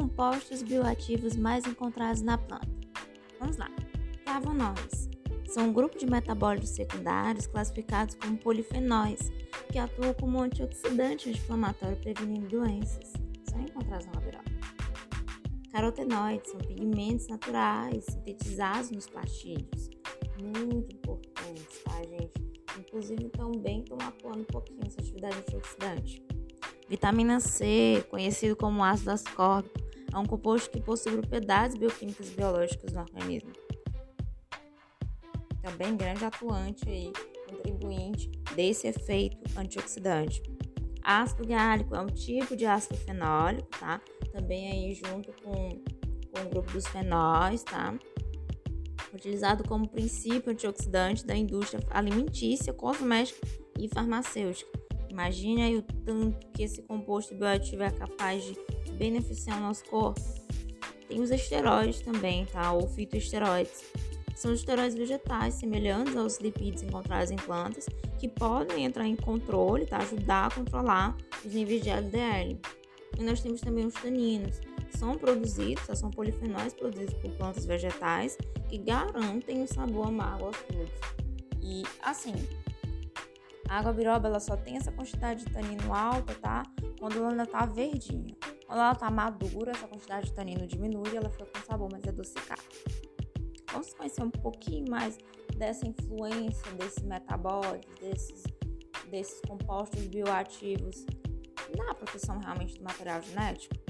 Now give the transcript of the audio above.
compostos bioativos mais encontrados na planta. Vamos lá. Flavonoides são um grupo de metabólitos secundários classificados como polifenóis, que atuam como antioxidante anti-inflamatório prevenindo doenças. São encontrados na labirola. Carotenoides são pigmentos naturais sintetizados nos pastilhos. Muito importantes, tá, gente? Inclusive, também estão atuando um pouquinho nessa atividade antioxidante. Vitamina C, conhecido como ácido ascórbico, é um composto que possui propriedades bioquímicas e biológicas no organismo. Também grande atuante aí, contribuinte desse efeito antioxidante. Ácido gálico é um tipo de ácido fenólico, tá? Também aí junto com, com o grupo dos fenóis, tá? Utilizado como princípio antioxidante da indústria alimentícia, cosmética e farmacêutica Imagine aí o tanto que esse composto bioativo é capaz de beneficiar o nosso corpo. Tem os esteroides também, tá? Ou fitoesteroides. São esteroides vegetais semelhantes aos lipídios encontrados em plantas que podem entrar em controle, tá? Ajudar a controlar os níveis de LDL. E nós temos também os taninos, que são produzidos, tá? são polifenóis produzidos por plantas vegetais que garantem o sabor amargo aos frutos. E assim, a água biroba ela só tem essa quantidade de tanino alta, tá? Quando ela ainda tá verdinha. Quando ela tá madura, essa quantidade de tanino diminui e ela fica com sabor mais adocicado. Vamos conhecer um pouquinho mais dessa influência desses metabólicos, desses, desses compostos bioativos na proteção realmente do material genético?